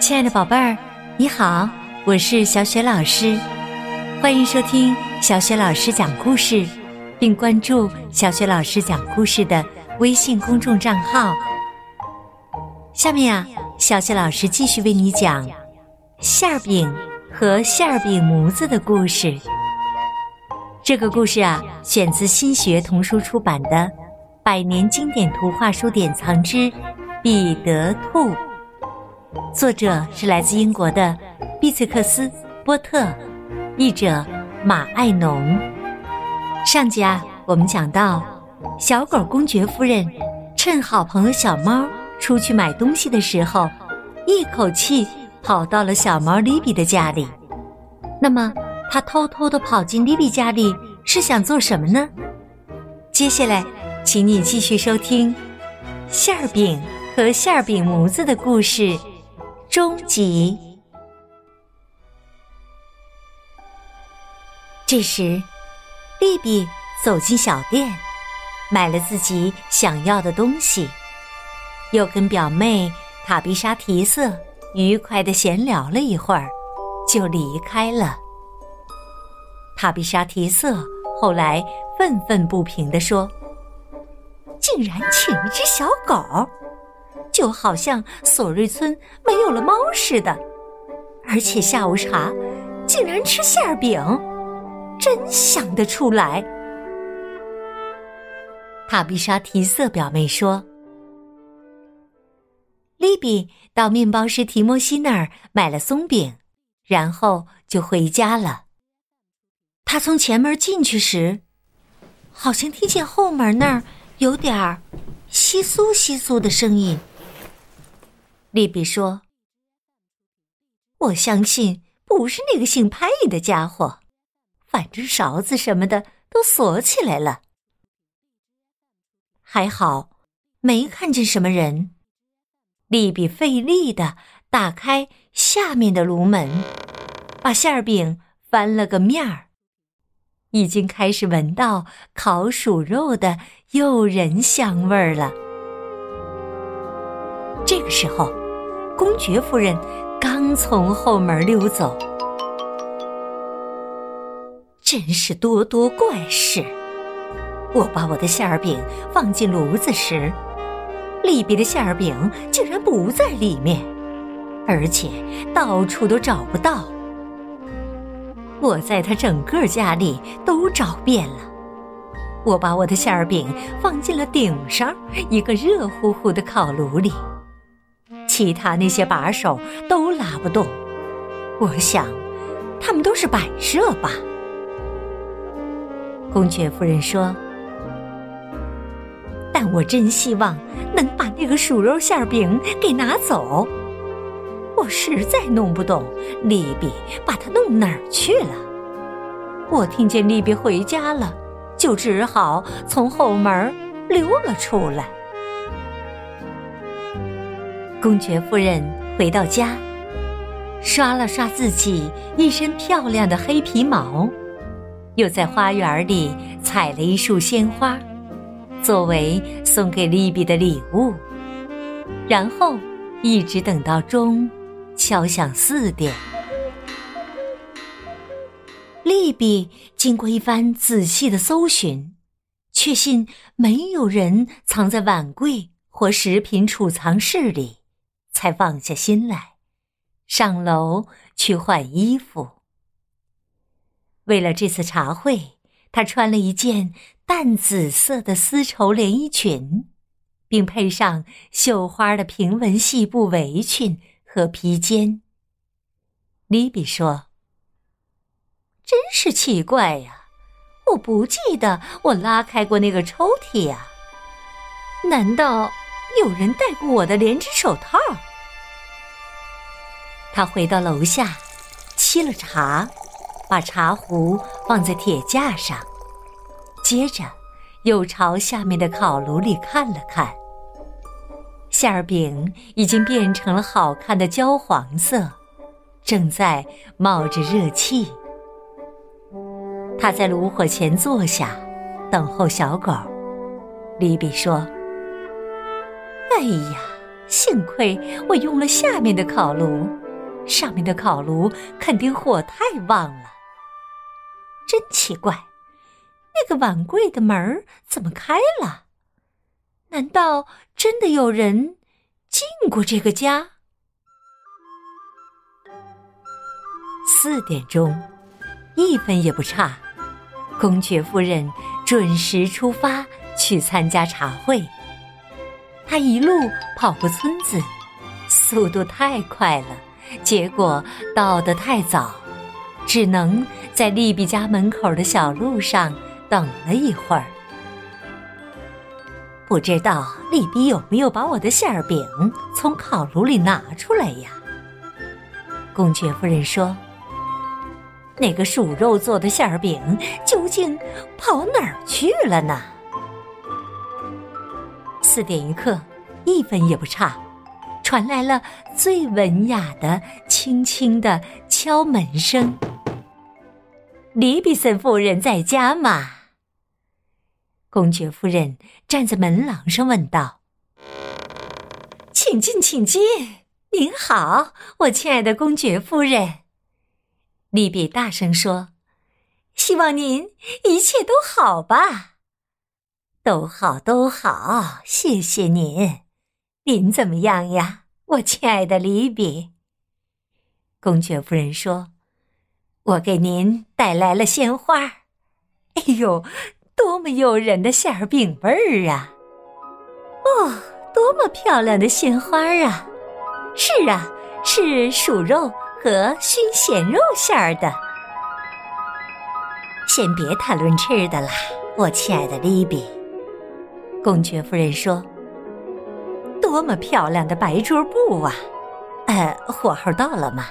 亲爱的宝贝儿，你好，我是小雪老师，欢迎收听小雪老师讲故事，并关注小雪老师讲故事的微信公众账号。下面啊，小雪老师继续为你讲馅儿饼和馅儿饼模子的故事。这个故事啊，选自新学童书出版的《百年经典图画书典藏之彼得兔》。作者是来自英国的毕翠克斯·波特，译者马爱农。上集啊，我们讲到，小狗公爵夫人趁好朋友小猫出去买东西的时候，一口气跑到了小猫莉比的家里。那么，她偷偷的跑进莉比家里是想做什么呢？接下来，请你继续收听馅儿饼和馅儿饼模子的故事。终极。这时，丽比走进小店，买了自己想要的东西，又跟表妹塔比莎提瑟愉快的闲聊了一会儿，就离开了。塔比莎提瑟后来愤愤不平地说：“竟然请一只小狗！”就好像索瑞村没有了猫似的，而且下午茶竟然吃馅饼，真想得出来。塔比莎提瑟表妹说：“利比到面包师提摩西那儿买了松饼，然后就回家了。他从前门进去时，好像听见后门那儿有点儿窸窣窸窣的声音。”利比说：“我相信不是那个姓派的家伙，反正勺子什么的都锁起来了。还好，没看见什么人。”利比费力的打开下面的炉门，把馅儿饼翻了个面儿，已经开始闻到烤鼠肉的诱人香味儿了。这个时候。公爵夫人刚从后门溜走，真是多多怪事！我把我的馅儿饼放进炉子时，利比的馅儿饼竟然不在里面，而且到处都找不到。我在他整个家里都找遍了。我把我的馅儿饼放进了顶上一个热乎乎的烤炉里。其他那些把手都拉不动，我想，他们都是摆设吧。公爵夫人说：“但我真希望能把那个鼠肉馅饼给拿走。我实在弄不懂利比把它弄哪儿去了。我听见利比回家了，就只好从后门溜了出来。”公爵夫人回到家，刷了刷自己一身漂亮的黑皮毛，又在花园里采了一束鲜花，作为送给利比的礼物。然后一直等到钟敲响四点，利比经过一番仔细的搜寻，确信没有人藏在碗柜或食品储藏室里。才放下心来，上楼去换衣服。为了这次茶会，她穿了一件淡紫色的丝绸连衣裙，并配上绣花的平纹细布围裙和披肩。莉比说：“真是奇怪呀，我不记得我拉开过那个抽屉呀。难道有人戴过我的连指手套？”他回到楼下，沏了茶，把茶壶放在铁架上，接着又朝下面的烤炉里看了看。馅儿饼已经变成了好看的焦黄色，正在冒着热气。他在炉火前坐下，等候小狗。李比说：“哎呀，幸亏我用了下面的烤炉，上面的烤炉肯定火太旺了。真奇怪，那个碗柜的门怎么开了？难道真的有人进过这个家？四点钟，一分也不差，公爵夫人准时出发去参加茶会。她一路跑过村子，速度太快了，结果到得太早，只能在利比家门口的小路上等了一会儿。不知道利比有没有把我的馅饼从烤炉里拿出来呀？公爵夫人说：“那个鼠肉做的馅饼究竟跑哪儿去了呢？”四点一刻，一分也不差，传来了最文雅的、轻轻的敲门声。李比森夫人在家吗？公爵夫人站在门廊上问道：“请进，请进。您好，我亲爱的公爵夫人。”利比大声说：“希望您一切都好吧。”都好，都好，谢谢您。您怎么样呀，我亲爱的李比？公爵夫人说：“我给您带来了鲜花。”哎呦，多么诱人的馅饼味儿啊！哦，多么漂亮的鲜花啊！是啊，是鼠肉和熏咸肉馅儿的。先别谈论吃的啦，我亲爱的李比。公爵夫人说：“多么漂亮的白桌布啊！呃，火候到了吗？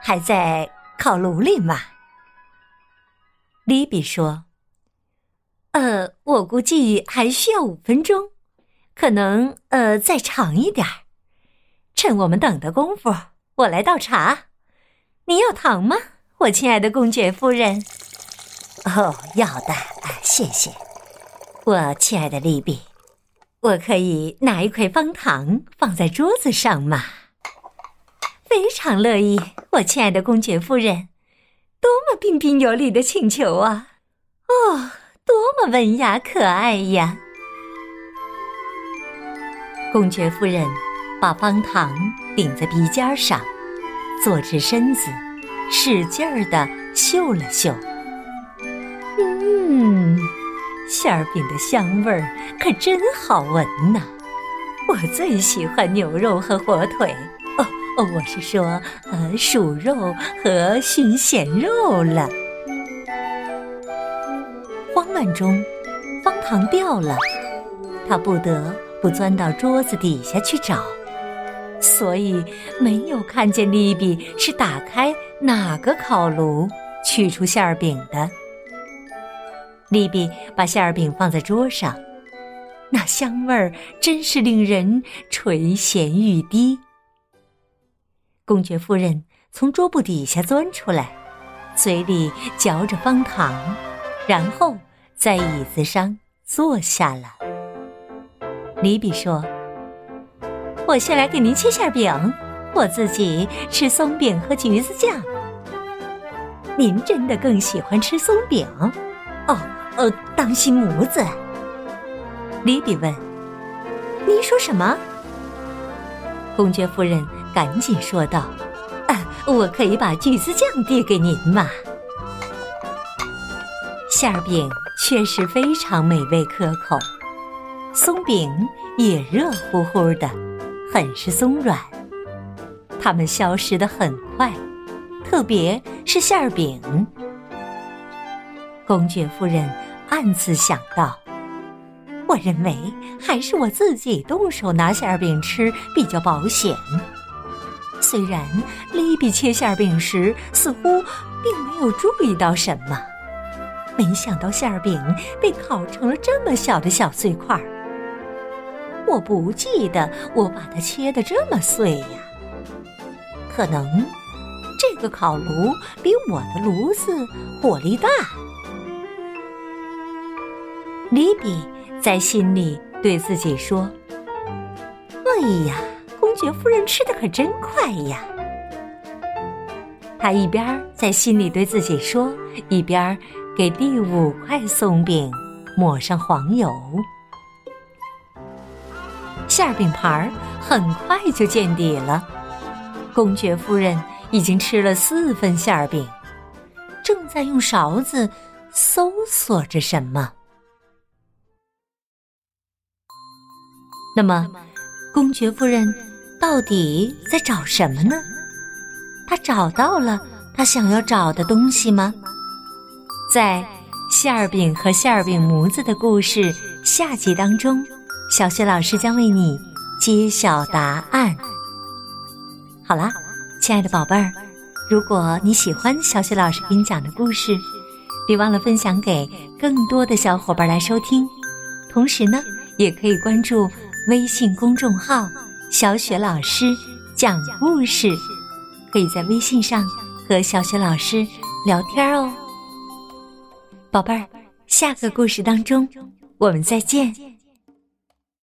还在烤炉里吗？”利比说：“呃，我估计还需要五分钟，可能呃再长一点儿。趁我们等的功夫，我来倒茶。你要糖吗，我亲爱的公爵夫人？”“哦，要的，谢谢，我亲爱的利比。”我可以拿一块方糖放在桌子上吗？非常乐意，我亲爱的公爵夫人。多么彬彬有礼的请求啊！哦，多么文雅可爱呀！公爵夫人把方糖顶在鼻尖上，坐直身子，使劲儿的嗅了嗅。馅儿饼的香味儿可真好闻呐！我最喜欢牛肉和火腿，哦哦，我是说，呃，鼠肉和熏咸肉了。慌乱中，方糖掉了，他不得不钻到桌子底下去找，所以没有看见利比是打开哪个烤炉取出馅儿饼的。利比把馅儿饼放在桌上，那香味儿真是令人垂涎欲滴。公爵夫人从桌布底下钻出来，嘴里嚼着方糖，然后在椅子上坐下了。利比说：“我先来给您切馅饼，我自己吃松饼和橘子酱。您真的更喜欢吃松饼？哦。”呃，当心模子。利比问：“你说什么？”公爵夫人赶紧说道：“啊，我可以把橘子酱递给您嘛。”馅儿饼确实非常美味可口，松饼也热乎乎的，很是松软。它们消失的很快，特别是馅儿饼。公爵夫人暗自想到：“我认为还是我自己动手拿馅饼吃比较保险。”虽然利比切馅饼时似乎并没有注意到什么，没想到馅饼被烤成了这么小的小碎块儿。我不记得我把它切得这么碎呀。可能个烤炉比我的炉子火力大。利比在心里对自己说：“哎呀，公爵夫人吃的可真快呀！他一边在心里对自己说，一边给第五块松饼抹上黄油。馅饼盘儿很快就见底了，公爵夫人已经吃了四份馅饼，正在用勺子搜索着什么。那么，公爵夫人到底在找什么呢？她找到了她想要找的东西吗？在馅儿饼和馅儿饼模子的故事下集当中，小雪老师将为你揭晓答案。好啦，亲爱的宝贝儿，如果你喜欢小雪老师给你讲的故事，别忘了分享给更多的小伙伴来收听。同时呢，也可以关注微信公众号“小雪老师讲故事”。可以在微信上和小雪老师聊天哦，宝贝儿，下个故事当中我们再见。